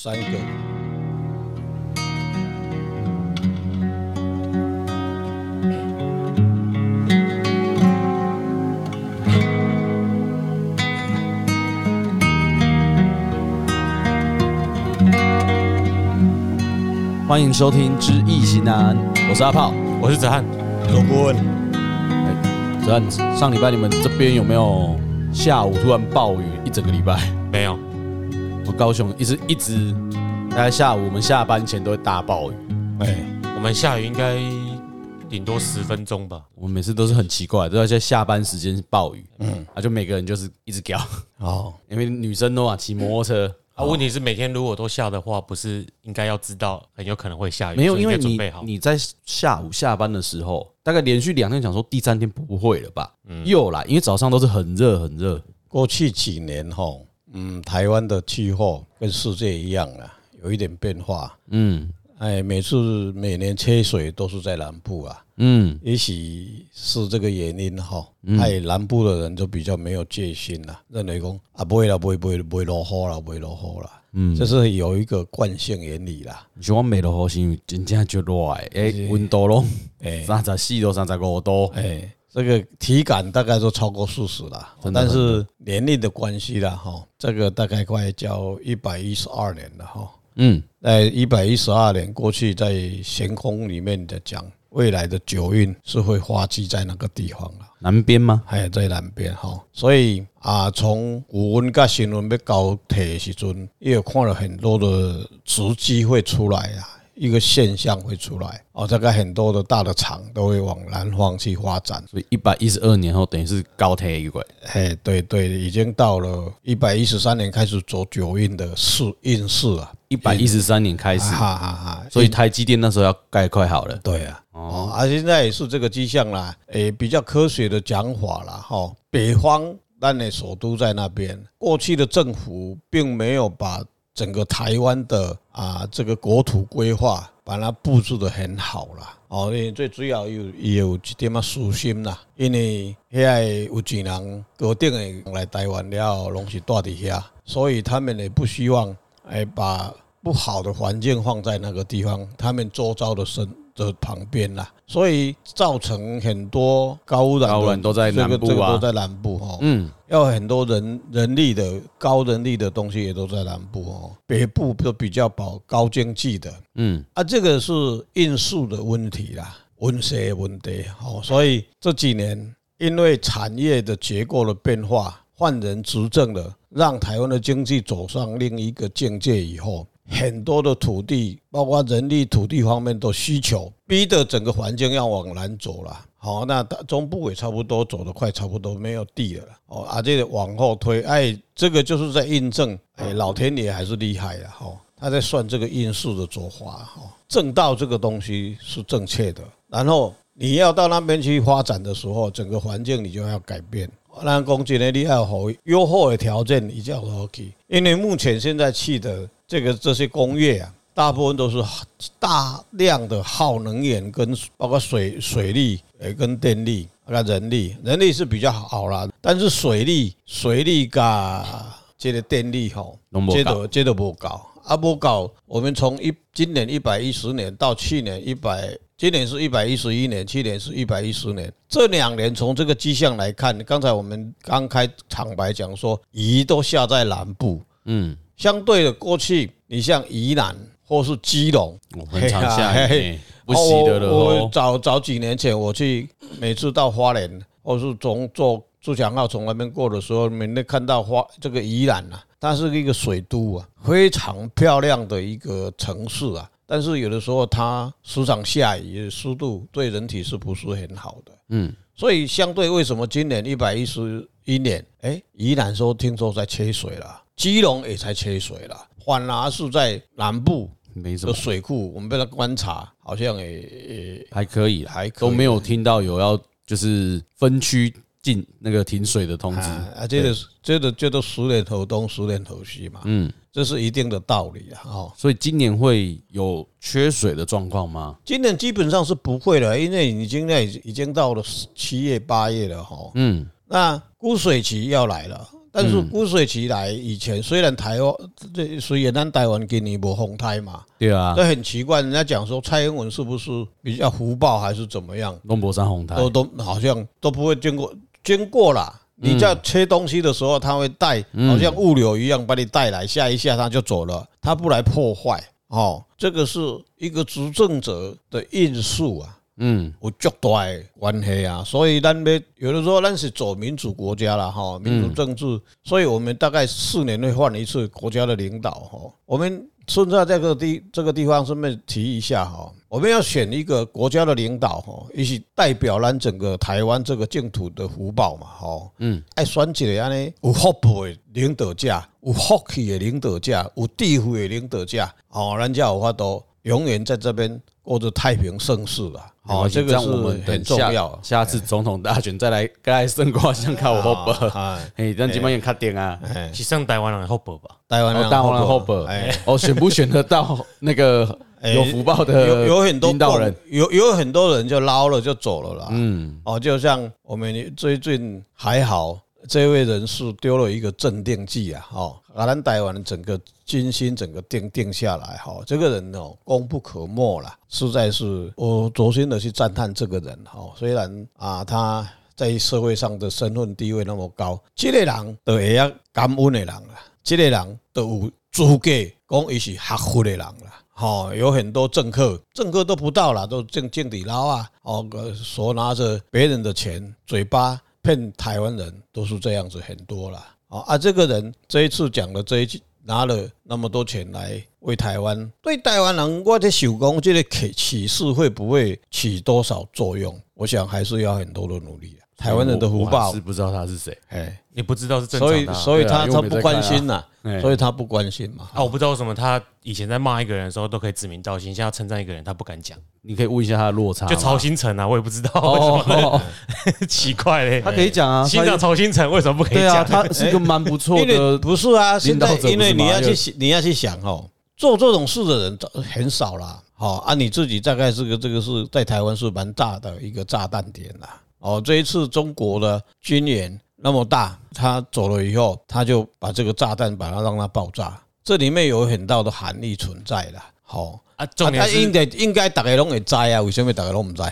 三个。欢迎收听《知易行难》，我是阿炮，我是子翰，罗顾问。哎，子翰，上礼拜你们这边有没有下午突然暴雨一整个礼拜？高雄一直一直，大概下午我们下班前都会大暴雨。哎，我们下雨应该顶多十分钟吧。我们每次都是很奇怪，都要在下班时间暴雨。嗯，啊，就每个人就是一直叫哦，因为女生的话骑摩托车。啊，问题是每天如果都下的话，不是应该要知道很有可能会下雨？没有，因为你准备好你在下午下班的时候，大概连续两天讲说第三天不会了吧？嗯，又来，因为早上都是很热很热。过去几年哈，嗯，台湾的气候跟世界一样啊，有一点变化。嗯，哎，每次每年缺水都是在南部啊。嗯，也许是这个原因哈，哎，南部的人就比较没有戒心了，认为讲啊不会了，不会不会不会落雨了，不会落雨了，嗯，这是有一个惯性原理啦。像我没落雨是真正就热诶，哎，温度咯，哎，三十四度、三十五度，哎，这个体感大概都超过四十了，但是年龄的关系啦哈，这个大概快叫一百一十二年了哈，嗯，在一百一十二年过去，在玄空里面的讲。未来的九运是会发迹在那个地方了，南边吗？还在南边哈，所以啊，从古文跟新闻要交替的时阵，也有看了很多的时机会出来啊，一个现象会出来。哦，大概很多的大的厂都会往南方去发展，所以一百一十二年后等于是高铁一回，哎，对对，已经到了一百一十三年开始走九运的试运势了。一百一十三年开始，哈哈哈，所以台积电那时候要盖快好了。对啊，哦，而现在也是这个迹象啦，诶，比较科学的讲法啦，哈，北方那的首都在那边，过去的政府并没有把整个台湾的啊这个国土规划把它布置得很好啦。哦，因为最主要有有一点嘛私心啦，因为现在有几人固定的来台湾了，拢是住在遐，所以他们也不希望。哎，把不好的环境放在那个地方，他们周遭的生的旁边啦，所以造成很多高污染。高污染都在南部啊，这个都在南部哈。嗯，要很多人人力的高人力的东西也都在南部哦。北部都比较保高经济的。嗯，啊，这个是因素的问题啦，温室问题。哦，所以这几年因为产业的结构的变化，换人执政了。让台湾的经济走上另一个境界以后，很多的土地，包括人力、土地方面的需求，逼得整个环境要往南走了。好，那中部也差不多走得快，差不多没有地了。哦，啊，这个往后推，哎，这个就是在印证，哎，老天爷还是厉害的。哈，他在算这个因素的做法。哈，正道这个东西是正确的，然后你要到那边去发展的时候，整个环境你就要改变。咱讲真的，你要好优厚的条件，你就要好去。因为目前现在去的这个这些工业啊，大部分都是大量的耗能源，跟包括水水利呃，跟电力啊，人力人力是比较好啦，但是水利水利加这个电力吼，这都这都不高啊，不搞。我们从一今年一百一十年到去年一百。今年是一百一十一年，去年是一百一十年。这两年从这个迹象来看，刚才我们刚开场白讲说，雨都下在南部，嗯，相对的过去，你像宜兰或是基隆，我很常下雨不洗的了。我早早几年前我去，每次到花莲或是从坐自强号从那边过的时候，每天看到花这个宜兰啊，它是一个水都啊，非常漂亮的一个城市啊。但是有的时候它时常下雨，湿度对人体是不是很好的？嗯，所以相对为什么今年一百一十一年，哎，宜兰说听说在缺水了，基隆也才缺水了，反而是在南部的水库，我们被他观察，好像也也还可以，还都没有听到有要就是分区。进那个停水的通知。啊，这个这个这都十年头东十年头西嘛，嗯，这是一定的道理啊，哦，所以今年会有缺水的状况吗？今年基本上是不会了，因为已经在已经到了七月八月了哈，嗯，那枯水期要来了，但是污水期来以前，虽然台湾这虽然咱台湾今年无风台嘛，对啊，这很奇怪。人家讲说蔡英文是不是比较福报还是怎么样？龙博山红台都都好像都不会经过经过啦。你在切东西的时候，他会带，好像物流一样把你带来，下一下他就走了，他不来破坏。哦，这个是一个执政者的因素啊。嗯，有绝大的关系啊，所以咱们有的时候咱是走民主国家了哈，民主政治，所以我们大概四年会换一次国家的领导哈。我们现在这个地这个地方顺便提一下哈，我们要选一个国家的领导哈，也是代表咱整个台湾这个净土的福报嘛哈。嗯，爱选一个安尼有福报的领导者，有福气的领导者，有智慧的领导者，哦，咱才有法度永远在这边过着太平盛世了。好，这个是很重要。下次总统大选再来，再来胜过先看我后辈。哎，咱基本上卡定啊，是剩台湾人后辈吧？台湾人后辈。哎，哦，选不选得到那个有福报的？有有很多领导人，有有很多人就捞了就走了啦。嗯，哦，就像我们最近还好。这位人士丢了一个镇定剂啊，哦，把咱台湾整个军心整个定定下来，哈，这个人哦，功不可没啦，实在是我衷心的去赞叹这个人，哈，虽然啊他在社会上的身份地位那么高，这个人都会要感恩的人啦，这个人都有资格讲伊是合法的人啦，哈，有很多政客，政客都不到了，都正经地捞啊，哦，手拿着别人的钱，嘴巴。骗台湾人都是这样子很多了啊！啊，这个人这一次讲的这一句，拿了那么多钱来为台湾，对台湾人，我的手工这个启启示会不会起多少作用？我想还是要很多的努力。台湾人的福报是不知道他是谁，哎，也不知道是正常的，所以所以他他不关心呐，所以他不关心嘛。啊，我不知道为什么他以前在骂一个人的时候都可以指名道姓，现在要称赞一个人他不敢讲。你可以问一下他的落差，就曹新成啊，我也不知道为什么，奇怪嘞。他可以讲啊，欣赏曹新成为什么不可以讲？对啊，他是一个蛮不错的，不是啊，现在因为你要去你要去想哦，做这种事的人很少啦。好啊，你自己大概是个这个是在台湾是蛮大的一个炸弹点啦。哦，这一次中国的军演那么大，他走了以后，他就把这个炸弹把它让它爆炸，这里面有很大的含义存在了。好啊，重点是应该应该大家拢会知啊，为什么大家拢不知？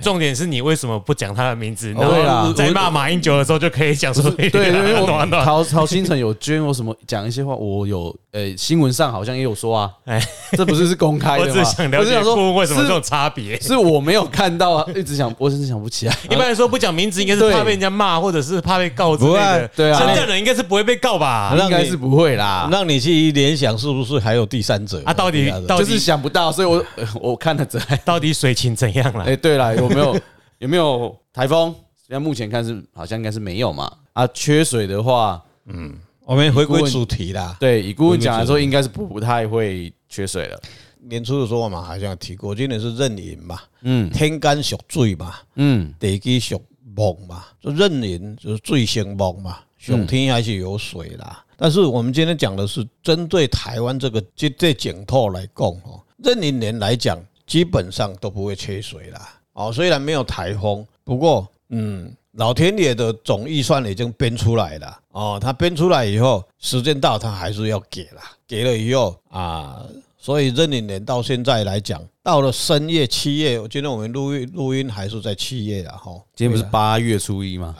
重点是你为什么不讲他的名字？对啊，在骂马英九的时候就可以讲出对对对，曹曹兴诚有捐我什么讲一些话，我有呃新闻上好像也有说啊，哎，这不是是公开的吗？我只想了解说为什么这种差别，是我没有看到啊，一直想我真是想不起来。一般来说不讲名字，应该是怕被人家骂，或者是怕被告之类的。对啊，真正人应该是不会被告吧？应该是不会啦。让你去联想是不是还有第三者？啊，到底就是想不到，所以我 我看了这到底水情怎样了？哎，对了，有没有？有没有台风？现在目前看是好像应该是没有嘛。啊，缺水的话，嗯，我们回归主题啦。对，以顾问讲来说，应该是不不太会缺水了。年初的时候我们好像提过，今年是壬寅嘛，嗯，天干属水嘛，嗯，地支属木嘛，就壬寅就是水生木嘛，上天还是有水啦。但是我们今天讲的是针对台湾这个这这净土来讲哦，壬寅年来讲，基本上都不会缺水啦。哦，虽然没有台风，不过，嗯，老天爷的总预算已经编出来了。哦，他编出来以后，时间到他还是要给了，给了以后啊，所以壬寅年到现在来讲，到了深夜、七月，我觉得我们录音录音还是在七月了哈。今天不是八月初一吗？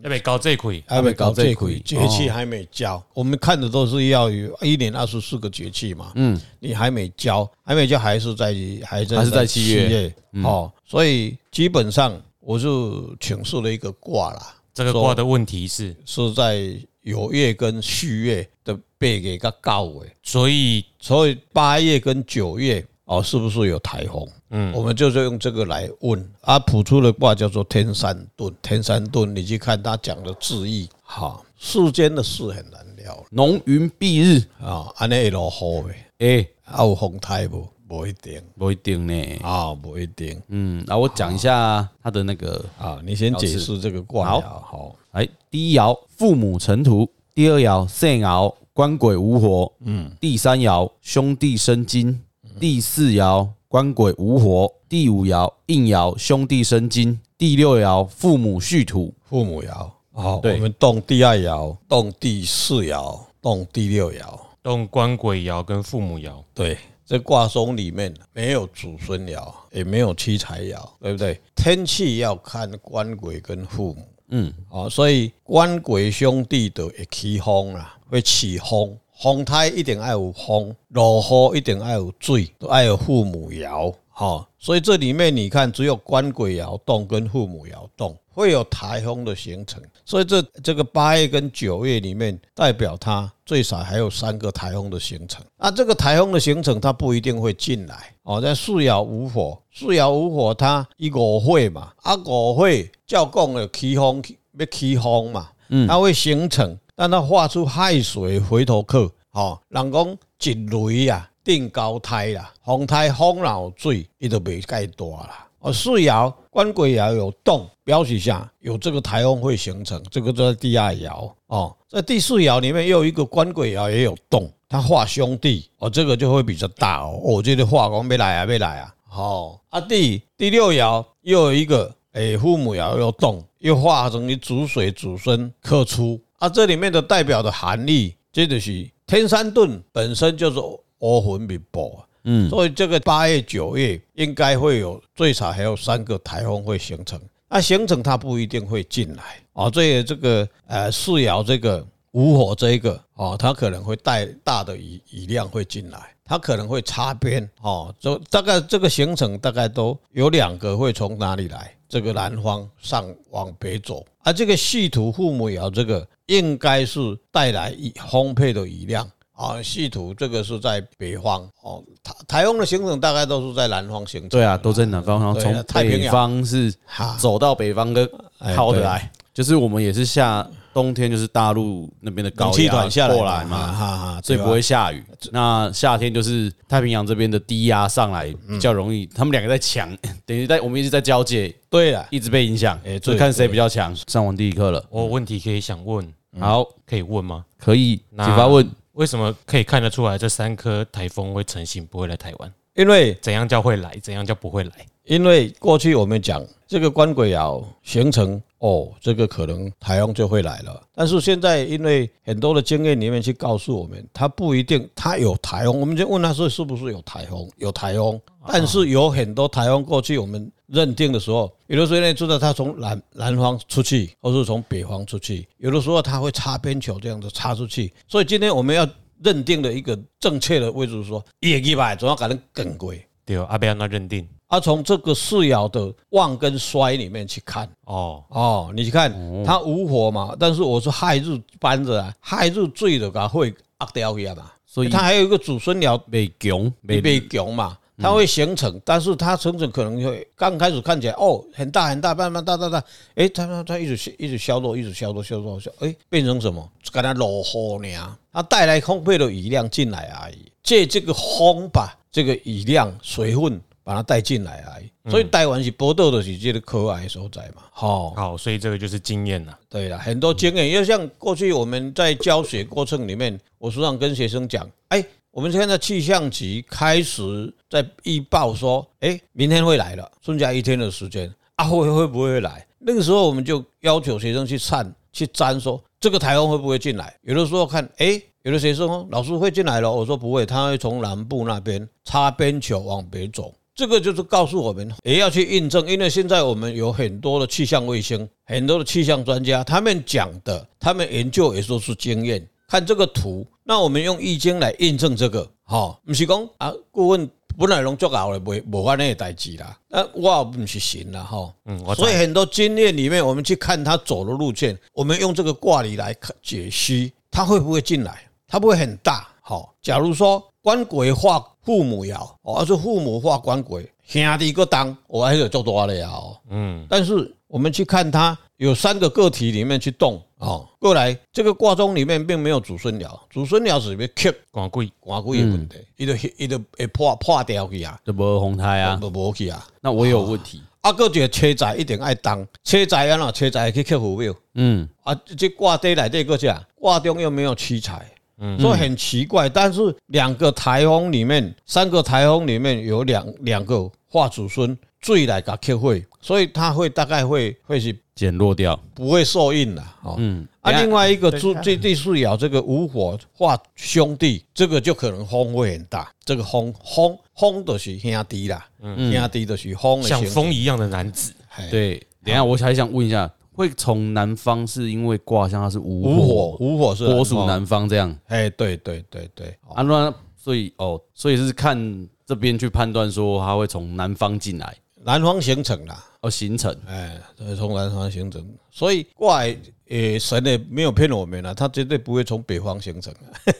还没搞这亏，还没搞这亏，节气还没交。我们看的都是要有一年二十四个节气嘛。嗯，你还没交，还没交，还是在还在还是在七月。哦，所以基本上我就请示了一个卦啦。这个卦的问题是是在酉月跟戌月的八月跟九月，所以所以八月跟九月哦，是不是有台风？嗯，我们就是用这个来问。啊，普出的卦叫做天山遁，天山遁，你去看他讲的字意，哈，世间的事很难料，浓云蔽日。啊，安尼会落雨诶，诶，有风台不？不一定，不一定呢，啊，不一定，嗯，那我讲一下他的那个啊，你先解释这个卦爻，好，哎，第一爻父母成土，第二爻肾爻官鬼无火，嗯，第三爻兄弟生金，第四爻。官鬼无火，第五爻应爻兄弟生金，第六爻父母戌土，父母爻。好，我们动第二爻，动第四爻，动第六爻，动官鬼爻跟父母爻。对，这卦中里面没有祖孙爻，也没有妻财爻，对不对？天气要看官鬼跟父母。嗯，好，所以官鬼兄弟都会起风啦，会起风，风台一定要有风，落雨一定要有水，都要有父母爻。好，所以这里面你看，只有官鬼爻动跟父母爻动，会有台风的形成。所以这这个八月跟九月里面，代表它最少还有三个台风的形成。啊，这个台风的形成，它不一定会进来。哦，在四爻无火，四爻无火，它一五会嘛，啊五会照讲了起风要起风嘛，嗯它会形成，但它化出亥水回头客，哦，人讲一雷啊，定高台啦，风台风老水，伊就袂盖大啦。哦，四爻官鬼爻有动，表示下有这个台风会形成，这个在第二爻哦，在第四爻里面又有一个官鬼爻也有动。他化兄弟哦，这个就会比较大哦。我觉得化工没来啊，没来啊。好啊，第第六爻又有一个诶，父母爻又动，又化成你子水子孙克出啊。这里面的代表的含义，这就是天山遁本身就是乌云密布，嗯，所以这个八月九月应该会有最少还有三个台风会形成。那形成它不一定会进来啊。所以这个呃四爻这个。午火这一个哦，它可能会带大的雨雨量会进来，它可能会擦边哦，就大概这个形成大概都有两个会从哪里来？这个南方上往北走，而这个系土父母爻这个应该是带来丰沛的雨量啊。系土这个是在北方哦，台台风的形成大概都是在南方形成。对啊，都在南方，然后从北方是走到北方跟靠的来，就是我们也是下。冬天就是大陆那边的高气团下来嘛，哈哈，所以不会下雨。那夏天就是太平洋这边的低压上来，比较容易。他们两个在抢，等于在我们一直在交界，对了，一直被影响。哎，所以看谁比较强。上完第一课了，我问题可以想问，好，可以问吗？可以，请发问。为什么可以看得出来这三颗台风会成型，不会来台湾？因为怎样叫会来，怎样叫不会来？因为过去我们讲这个官鬼爻形成。哦，这个可能台风就会来了，但是现在因为很多的经验里面去告诉我们，它不一定，它有台风，我们就问他说是不是有台风？有台风，但是有很多台风过去我们认定的时候，有的时候呢知道他从南南方出去，或是从北方出去，有的时候他会擦边球这样子擦出去，所以今天我们要认定的一个正确的位置是说，业绩吧，总要给它更贵。对，阿伯那认定。啊，从这个四爻的旺跟衰里面去看。哦。哦，你去看他无火嘛，但是我是亥日搬着啊，亥日最的噶会压掉一样嘛，所以他还有一个祖孙爻被强被被强嘛，它会形成，但是它形成可能会刚开始看起来哦很大很大，慢慢大大大，哎，它它它一直一直消落，一直消落消落消，哎，变成什么？给它落雨呢？它带来丰沛的雨量进来而已，借这个风把这个雨量水分。把它带进来而已，所以台湾是搏斗的是这个可爱所在嘛。好，好，所以这个就是经验了。对了，很多经验，因为像过去我们在教学过程里面，我时常跟学生讲，哎，我们现在气象局开始在预报说，哎，明天会来了，剩下一天的时间，啊，会会不会来？那个时候我们就要求学生去看、去粘，说这个台风会不会进来？有的时候看，哎，有的学生说老师会进来了，我说不会，他会从南部那边擦边球往北走。这个就是告诉我们，也要去印证，因为现在我们有很多的气象卫星，很多的气象专家，他们讲的，他们研究也说是经验。看这个图，那我们用易经来印证这个，好，不是讲啊，顾问本来拢做好了，没没关那个代志啦。那我不是行了哈，嗯，所以很多经验里面，我们去看他走的路线，我们用这个卦理来解析，他会不会进来？他不会很大，好，假如说官鬼化。父母爻，哦，是父母化官鬼，兄弟个当，我还是做多了呀，嗯，但是我们去看它有三个个体里面去动，哦，过来这个卦中里面并没有祖孙爻，祖孙爻是被克官鬼，官鬼的问题，伊就伊就会破破掉去啊，就无风胎啊，就无去啊。那我有问题，啊，个这个车载一定爱当，车载啊，喏，车载去克父母，嗯，啊，这卦底来这个叫卦中又没有七彩。嗯，所以很奇怪，但是两个台风里面，三个台风里面有两两个化祖孙最来个克会，所以它会大概会会是减弱掉，不会受印了。哦，嗯，啊，另外一个最最最是爻这个无火化兄弟，这个就可能风会很大。这个风风风都是兄弟啦，嗯，兄弟都是风，像风一样的男子。对，等下我还想问一下，会从南方是因为卦象它是无火，午火是火属南方这样？哎，对对对对，啊，那所以哦，所以是看这边去判断说它会从南方进来。南方形成啦，哦，形成，哎，从南方形成，所以怪诶，神也没有骗我们了，他绝对不会从北方形成。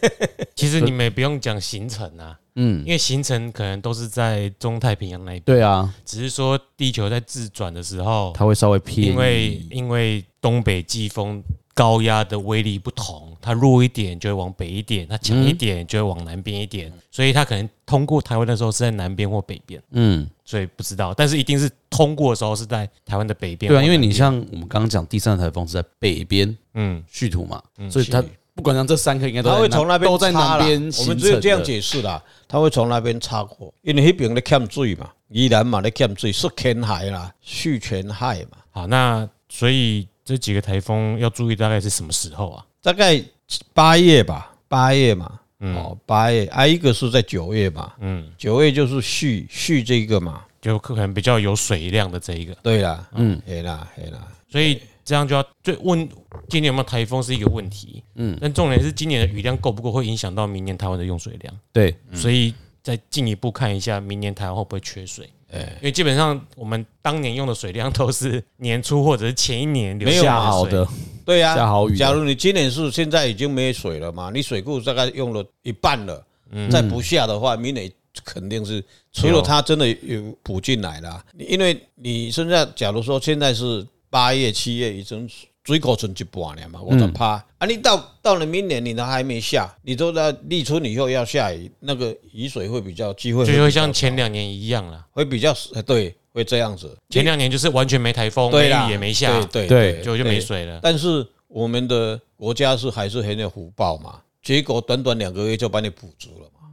其实你们也不用讲形成啊，嗯，因为形成可能都是在中太平洋那一边，对啊，只是说地球在自转的时候，它会稍微偏，因为因为东北季风。高压的威力不同，它弱一点就会往北一点，它强一点就会往南边一点，所以它可能通过台湾的时候是在南边或北边，嗯，所以不知道，但是一定是通过的时候是在台湾的北边。对啊，因为你像我们刚刚讲第三台风是在北边，嗯，戌土嘛，所以它不管像这三个应该都会从那边都在南边。我们只有这样解释啦，它会从那边插过，因为那边在欠水嘛，宜兰嘛在欠水，是填海啦，蓄填海嘛。好，那所以。这几个台风要注意，大概是什么时候啊？大概八月吧，八月嘛，哦，八月，还有一个是在九月嘛，嗯，九月就是续续这个嘛，就可能比较有水量的这一个。对啦，嗯，黑啦，黑啦，所以这样就要就问今年有没有台风是一个问题，嗯，但重点是今年的雨量够不够，会影响到明年台湾的用水量。对，所以再进一步看一下，明年台湾会不会缺水。因为基本上我们当年用的水量都是年初或者是前一年留下好的，对呀，下好雨。假如你今年是现在已经没水了嘛，你水库大概用了一半了，再不下的话，明年肯定是除了它真的有补进来了，因为你现在假如说现在是八月七月已经。水果存一半了嘛，我就怕啊！你到到了明年，你都还没下，你都在立春以后要下雨，那个雨水会比较机会，就会像前两年一样了，会比较对，会这样子。前两年就是完全没台风，没雨也没下，对对，就就没水了。但是我们的国家是还是很有福报嘛，结果短短两个月就把你补足了嘛。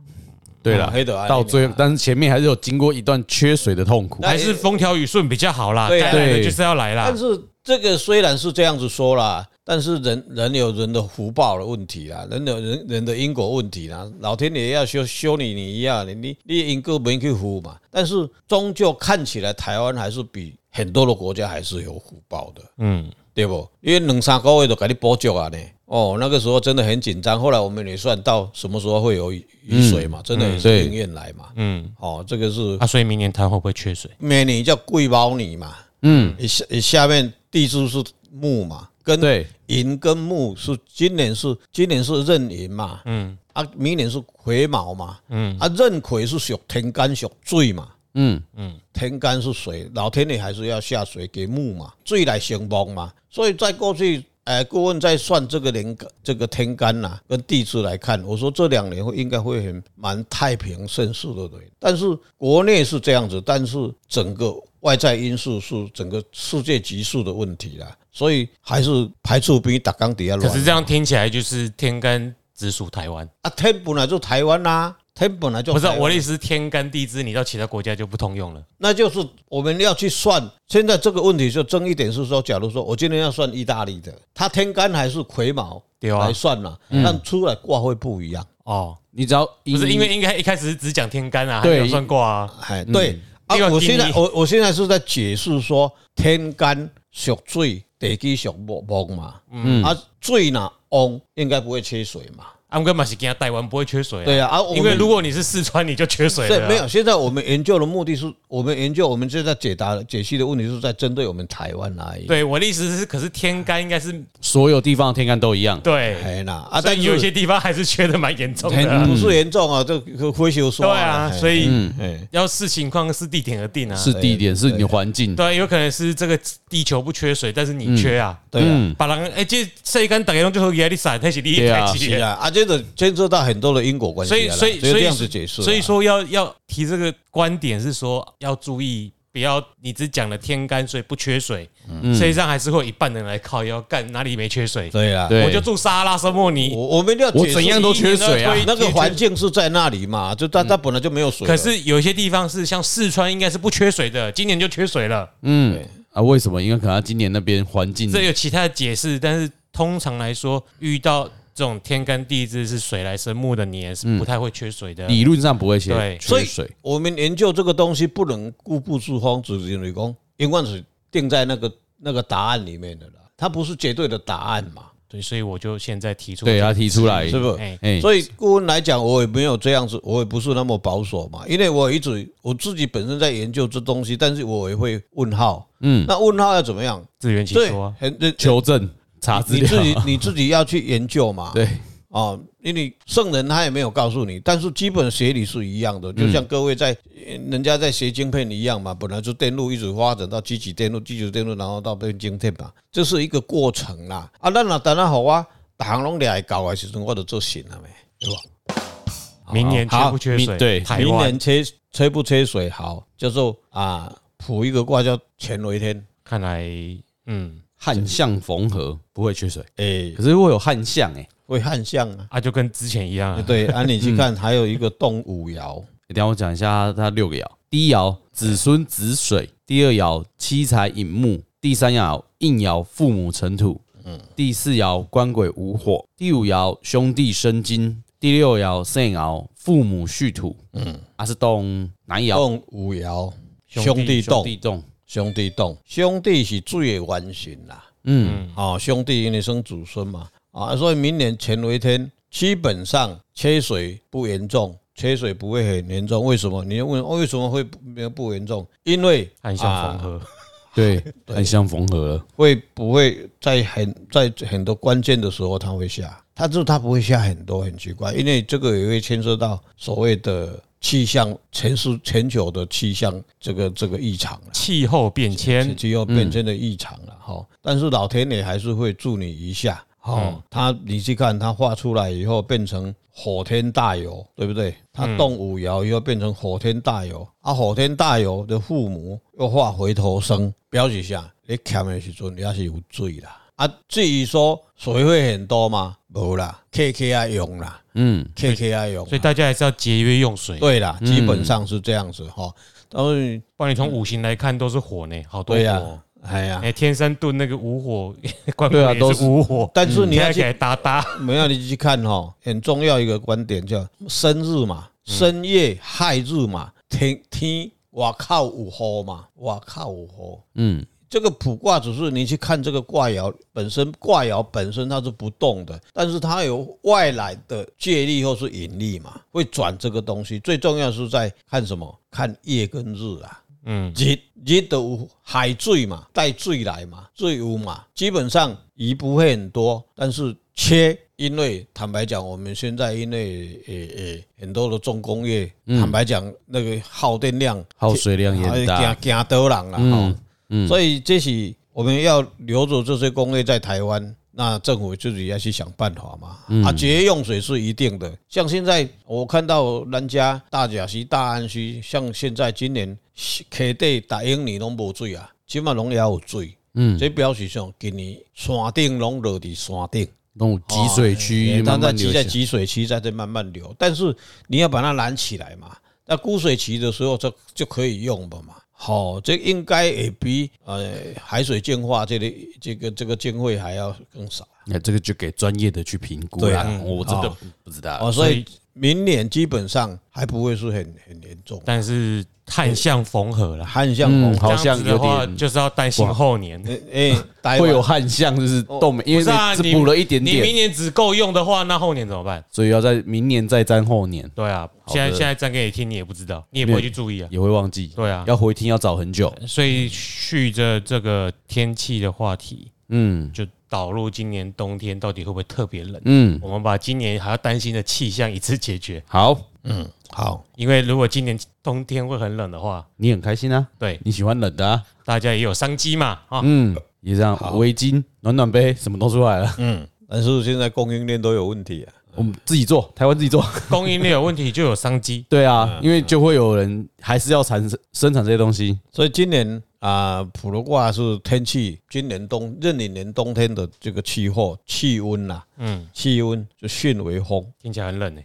对了，到最，但是前面还是有经过一段缺水的痛苦，还是风调雨顺比较好啦。对对，就是要来啦。但是。这个虽然是这样子说啦，但是人人有人的福报的问题啦，人有人人的因果问题啦，老天爷要修修你你一样，你你你因果没去福嘛。但是终究看起来台湾还是比很多的国家还是有福报的，嗯，对不？因为两三个月都给你补救啊呢。哦，那个时候真的很紧张。后来我们也算到什么时候会有雨水嘛，真的也是应验来嘛。嗯，哦，这个是啊，所以明年台湾会不会缺水？明年叫贵猫年嘛。嗯，下下面。地支是木嘛，跟寅跟木是今年是今年是壬寅嘛，嗯。啊，明年是癸卯嘛，嗯。啊，壬癸是属天干属水嘛，嗯。嗯，天干是水，老天爷还是要下水给木嘛，水来行木嘛，所以在过去，哎，顾问在算这个年这个天干呐，跟地支来看，我说这两年会应该会很蛮太平盛世的对，但是国内是这样子，但是整个。外在因素是整个世界局势的问题啦，所以还是排除比打钢底下乱。可是这样听起来就是天干直属台湾啊，天本来就台湾啦，天本来就不是我的意思，天干地支你到其他国家就不通用了。那就是我们要去算，现在这个问题就争一点是说，假如说我今天要算意大利的，他天干还是癸卯来算了，但出来卦会不一样哦。你只要不是因为应该一开始是只讲天干啊，还没有算卦啊，哎对。啊！我现在我我现在是在解释说，天干属水，地支属木木嘛，嗯，啊，水呢翁，应该不会缺水嘛。我们嘛是讲台湾不会缺水，对啊，因为如果你是四川，你就缺水了。没有，现在我们研究的目的是，我们研究我们现在解答解析的问题是在针对我们台湾而已。对，我的意思是，可是天干应该是所有地方的天干都一样。对，啊，但有些地方还是缺的蛮严重的。不是严重啊，这个灰熊说。对啊，所以要视情况、视地点而定啊。是地点，是你环境。对，有可能是这个地球不缺水，但是你缺啊。对啊，把人哎，这谁敢打开就会压力散，他是厉害起来啊，这个牵涉到。很多的因果关系，所以所以所以这样子解释，所以说要要提这个观点是说要注意，不要你只讲了天干，所以不缺水，实际上还是会有一半人来靠要干哪里没缺水？对啊，我就住沙拉沙漠尼，我我们要我怎样都缺水啊，那个环境是在那里嘛，就它它本来就没有水。可是有些地方是像四川，应该是不缺水的，今年就缺水了。嗯。啊？为什么？因为可能今年那边环境，这有其他的解释，但是通常来说，遇到这种天干地支是水来生木的年，是不太会缺水的。理论上不会缺对缺水。所以我们研究这个东西不能固步自封，只是因为讲，因为是定在那个那个答案里面的了，它不是绝对的答案嘛。对，所以我就现在提出，对他提出来，是不是？哎，所以顾问来讲，我也没有这样子，我也不是那么保守嘛。因为我一直我自己本身在研究这东西，但是我也会问号。嗯，那问号要怎么样？自圆其说，很求证查资料，你自己你自己要去研究嘛。对。哦，因为圣人他也没有告诉你，但是基本学理是一样的，就像各位在人家在学晶片一样嘛，本来就电路一直发展到积极电路、积极电路，然后到变晶片嘛，这是一个过程啦。啊，那那当然好啊，大行拢来搞的时阵，我都做行了没，对吧？明年缺不缺水？对，明年缺缺不缺水？好，叫做啊，卜一个卦叫乾为天，看来嗯，旱象逢合，不会缺水。哎，可是会有旱象哎。会旱象啊，啊，就跟之前一样啊。对，啊你去看，还有一个动五爻。等下我讲一下它六个爻：第一爻子孙子水，第二爻妻财引木，第三爻应爻父母成土，嗯，第四爻官鬼无火，第五爻兄弟生金，第六爻肾爻父母戌土，嗯，啊是动哪一爻？动五爻，兄弟动，兄弟动，兄弟洞，兄弟是最完全啦，嗯，哦，兄弟因为生祖孙嘛。啊，所以明年乾为天，基本上缺水不严重，缺水不会很严重。为什么？你要问为什么会没有不严重？因为暗相缝合，对，很相缝合了，会不会在很在很多关键的时候它会下？它就它不会下很多，很奇怪，因为这个也会牵涉到所谓的气象，全是全球的气象这个这个异常，气候变迁，气候变迁的异常了哈。但是老天爷还是会助你一下。哦，他你去看，他画出来以后变成火天大有，对不对？他动五爻以后变成火天大有，啊，火天大有的父母又化回头生，表示下你欠的时阵也是有罪啦。啊，至于说水会很多吗？无啦，客客爱用啦，嗯，客客爱用，所以大家还是要节约用水。对啦，基本上是这样子哈。然后，不然你从五行来看都是火呢，好多火。哎呀，哎，天山遁那个无火，对啊，都是无火。但是你要去打打，没有你去看哈，很重要一个观点叫生日嘛，申夜亥日嘛，天天我靠五火嘛，我靠五火。嗯，这个卜卦只是你去看这个卦爻本身，卦爻本身它是不动的，但是它有外来的借力或是引力嘛，会转这个东西。最重要是在看什么？看夜跟日啊。嗯，日日都有海水嘛，带水来嘛，水有嘛，基本上鱼不会很多，但是缺，因为坦白讲，我们现在因为诶诶很多的重工业，坦白讲那个耗电量、耗水量也大，惊惊多人了哈，嗯，所以这是我们要留住这些工业在台湾。那政府自己要去想办法嘛，啊，节约用水是一定的。像现在我看到人家大甲溪、大安溪，像现在今年溪底大英里拢无水啊，起码拢也有水。嗯，这表示上今年山顶拢落伫山顶，那种集水区，它在积在集水区在这慢慢流。但是你要把它拦起来嘛，那枯水期的时候就就可以用了嘛。好，这应该也比呃海水净化这里这个这个经费还要更少。那这个就给专业的去评估。对啊，我真的不知道。哦，所以明年基本上还不会是很很严重，但是。旱象缝合了，旱象缝合，好像有点就是要担心后年，哎，会有旱象，就是都没，因为只补了一点点。你明年只够用的话，那后年怎么办？所以要在明年再占后年。对啊，现在现在占给你听，你也不知道，你也不会去注意啊，也会忘记。对啊，要回听要找很久。所以续着这个天气的话题，嗯，就导入今年冬天到底会不会特别冷？嗯，我们把今年还要担心的气象一次解决。好。嗯，好，因为如果今年冬天会很冷的话，你很开心啊。对，你喜欢冷的啊，大家也有商机嘛。啊，嗯，也这样，围巾、暖暖杯什么都出来了。嗯，但是现在供应链都有问题啊。我们自己做，台湾自己做，供应链有问题就有商机。对啊，因为就会有人还是要产生生产这些东西，所以今年。啊，普罗卦是天气，今年冬壬寅年冬天的这个气候气温呐，嗯，气温就巽为风，听起来很冷呢，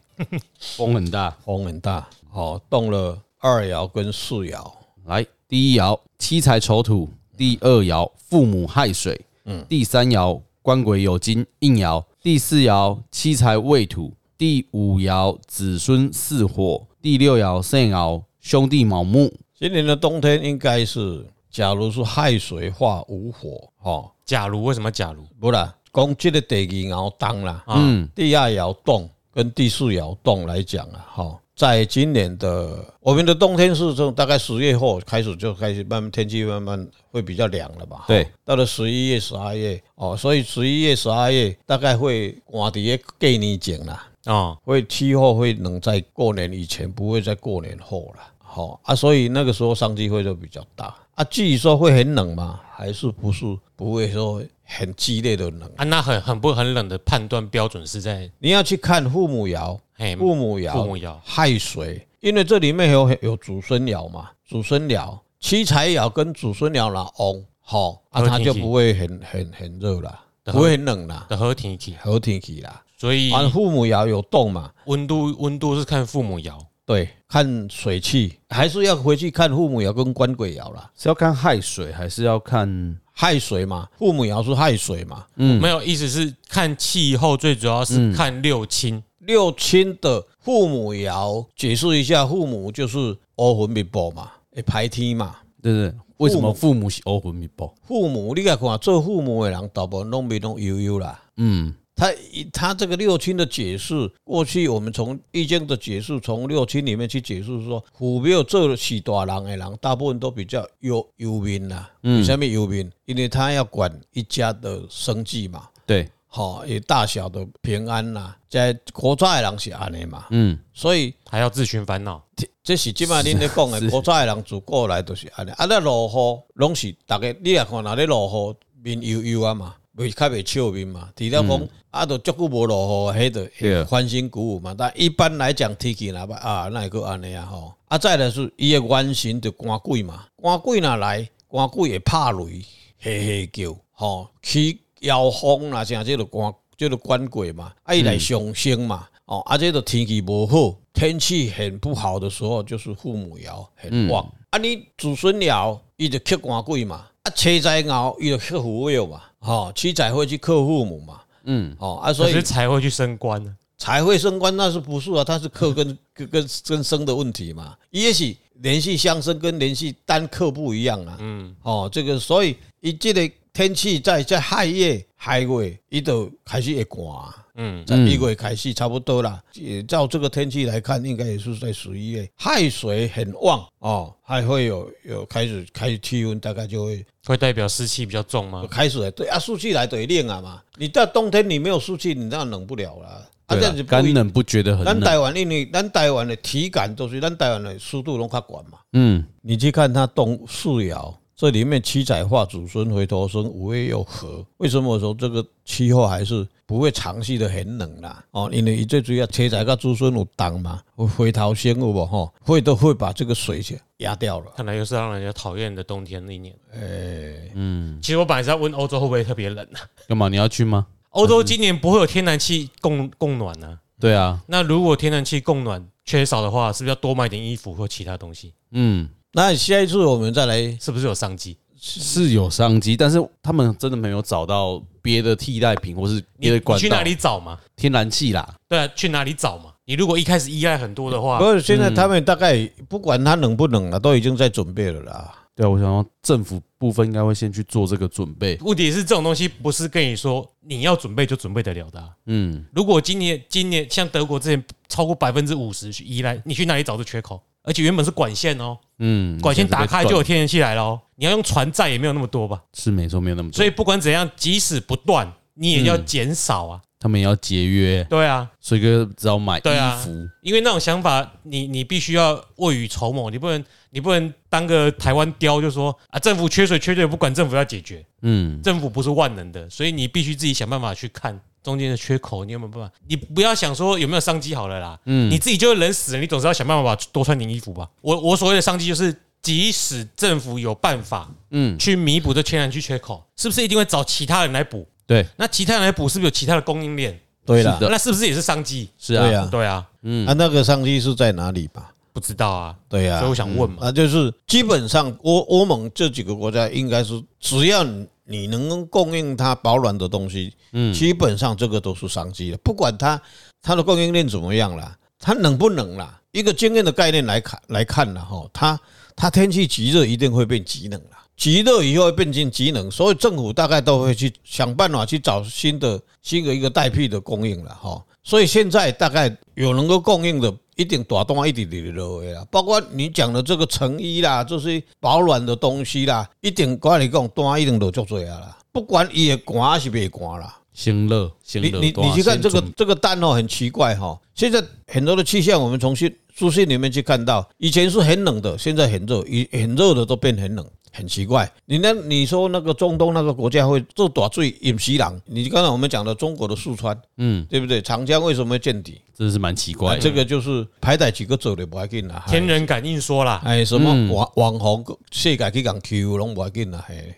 风很大，风很大。好，动了二爻跟四爻，来第一爻七财丑土，第二爻父母亥水，嗯，第三爻官鬼酉金应爻，第四爻七财未土，第五爻子孙巳火，第六爻肾爻兄弟卯木。今年的冬天应该是，假如说亥水化无火，哈，假如为什么假如？不啦，讲这个第二爻当啦，嗯，第二爻动跟第四爻动来讲啊，哈。在今年的我们的冬天是从大概十月后开始就开始慢慢天气慢慢会比较凉了吧？对，到了十一月、十二月哦，所以十一月、十二月大概会往底下给你讲啦啊，会气候会能在过年以前，不会在过年后了。好啊，所以那个时候商机会就比较大啊。至于说会很冷吗？还是不是不会说很激烈的冷啊？那很很不很冷的判断标准是在你要去看父母爻。父母爻，父母爻亥水，因为这里面有有祖孙爻嘛，祖孙爻七财爻跟祖孙爻啦，翁好，啊，它就不会很很很热了，不会很冷了，的好天气，好天气啦。所以，啊，父母爻有动嘛，温度温度是看父母爻，对，看水气，还是要回去看父母爻跟官鬼爻啦，是要看亥水，还是要看亥水嘛？父母爻是亥水嘛？嗯，没有，意思是看气候，最主要是看六亲。六亲的父母爻，解释一下，父母就是欧魂密布嘛，会排天嘛，对不对？为什么父母是欧魂密布？父母，你看看做父母的人，大部分拢没拢悠悠啦。嗯，他他这个六亲的解释，过去我们从易经的解释，从六亲里面去解释说，虎没有做起大人的人，大部分都比较忧忧民呐。为什么忧民？因为他要管一家的生计嘛。对。好，也大小的平安呐，在国早的人是安尼嘛，嗯，所以还要自寻烦恼，这是今麦恁咧讲的，国早的人自过来都是安尼，啊，那落雨拢是大家你也看，那咧落雨面悠悠啊嘛，袂较袂笑面嘛，除了讲啊，都足久无落雨，迄个欢欣鼓舞嘛，但一般来讲天气若歹啊，那个安尼啊吼，啊再来是伊的原型就官鬼嘛，官鬼若来，官鬼会拍雷，嘿嘿叫，吼。起。妖风啦，像这个官，这个官鬼嘛，啊，伊来上升嘛，哦，啊，这个天气无好，天气很不好的时候，就是父母爻很旺，啊，你子孙爻伊就克官鬼嘛，啊，妻财爻伊就克父母嘛，哦，妻财会去克父母嘛，嗯，哦，啊，所以才会去升官呢，才会升官那是不是啊？它是克跟跟跟跟生的问题嘛，也许连续相生跟连续单克不一样啊，嗯，哦，这个所以一这个。天气在在亥月亥月，伊就开始会寒。嗯，在一月开始差不多啦。也照这个天气来看，应该也是在十一月。亥水很旺哦，还会有有开始开始气温大概就会会代表湿气比较重吗？开水对啊，湿气来对冷啊嘛。你到冬天你没有湿气，你那冷不了了。啊，这样子干冷不觉得很冷。咱台湾因为咱台湾的体感都是咱台湾的湿度拢较高嘛。嗯，你去看它冬四爻。这里面七彩化祖孙回头生，五月又合。为什么我说这个气候还是不会长期的很冷啦？哦，因为最主要妻财跟祖孙有挡嘛，回头先有无哈，会都会把这个水去压掉了。看来又是让人家讨厌的冬天那一年。哎，嗯，其实我本来是要问欧洲会不会特别冷啊？干嘛你要去吗？欧洲今年不会有天然气供供暖呢？对啊，那如果天然气供暖缺少的话，是不是要多买点衣服或其他东西？嗯。那下一次我们再来，是不是有商机？是有商机，但是他们真的没有找到别的替代品，或是别的管道。你去哪里找嘛？天然气啦，对啊，去哪里找嘛？你如果一开始依赖很多的话，不是现在他们大概不管它冷不冷啊，都已经在准备了啦。对啊，我想说政府部分应该会先去做这个准备。问题是这种东西不是跟你说你要准备就准备得了的。嗯，如果今年今年像德国之前超过百分之五十去依赖，你去哪里找这缺口？而且原本是管线哦，嗯，管线打开就有天然气来了哦。你要用船载也没有那么多吧？是没错，没有那么多。所以不管怎样，即使不断，你也要减少啊。他们也要节约。对啊，所以哥只好买衣服。因为那种想法，你你必须要未雨绸缪，你不能你不能当个台湾雕，就说啊，政府缺水缺水不管，政府要解决。嗯，政府不是万能的，所以你必须自己想办法去看。中间的缺口，你有没有办法？你不要想说有没有商机好了啦，嗯，你自己就冷死了，你总是要想办法多穿点衣服吧。我我所谓的商机就是，即使政府有办法，嗯，去弥补这天然气缺口，是不是一定会找其他人来补？对，那其他人来补，是不是有其他的供应链？对了，那是不是也是商机？是啊，对啊，嗯，啊，那个商机是在哪里吧？不知道啊，对呀，所以我想问嘛，那就是基本上欧欧盟这几个国家应该是只要你能供应它保暖的东西，嗯，基本上这个都是商机了，不管它它的供应链怎么样了，它冷不冷啦？一个经验的概念来看来看了哈，它它天气极热一定会变极冷了。极热以后会变成极冷，所以政府大概都会去想办法去找新的新的一个代替的供应了哈。所以现在大概有能够供应的，一定大单一点点落来了。包括你讲的这个成衣啦，这些保暖的东西啦，一定管你讲单一定落足多啊啦。不管伊会寒还是袂寒啦，先热先热。你你你去看这个这个蛋哦，很奇怪哈。现在很多的气象，我们从信书信里面去看到，以前是很冷的，现在很热，以很热的都变很冷。很奇怪，你那你说那个中东那个国家会做大水淹死人？你刚才我们讲的中国的四川，嗯，对不对？长江为什么会见底？真是蛮奇怪。这个就是排在几个走的不要紧啦。天人感应说啦，哎，什么网网红世界去讲 Q 拢不要紧啦。嘿，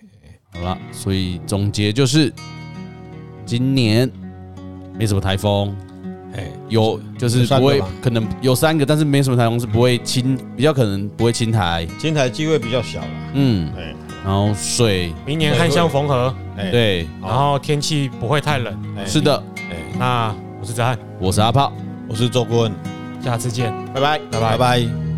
好了，所以总结就是今年没什么台风。哎，有就是不会，可能有三个，但是没什么台风是不会侵，比较可能不会侵台，侵台机会比较小了。嗯，然后水，明年旱象缝合，对，然后天气不会太冷。是的，那我是哲翰，我是阿炮，我是周顾问，下次见，拜拜，拜拜，拜拜。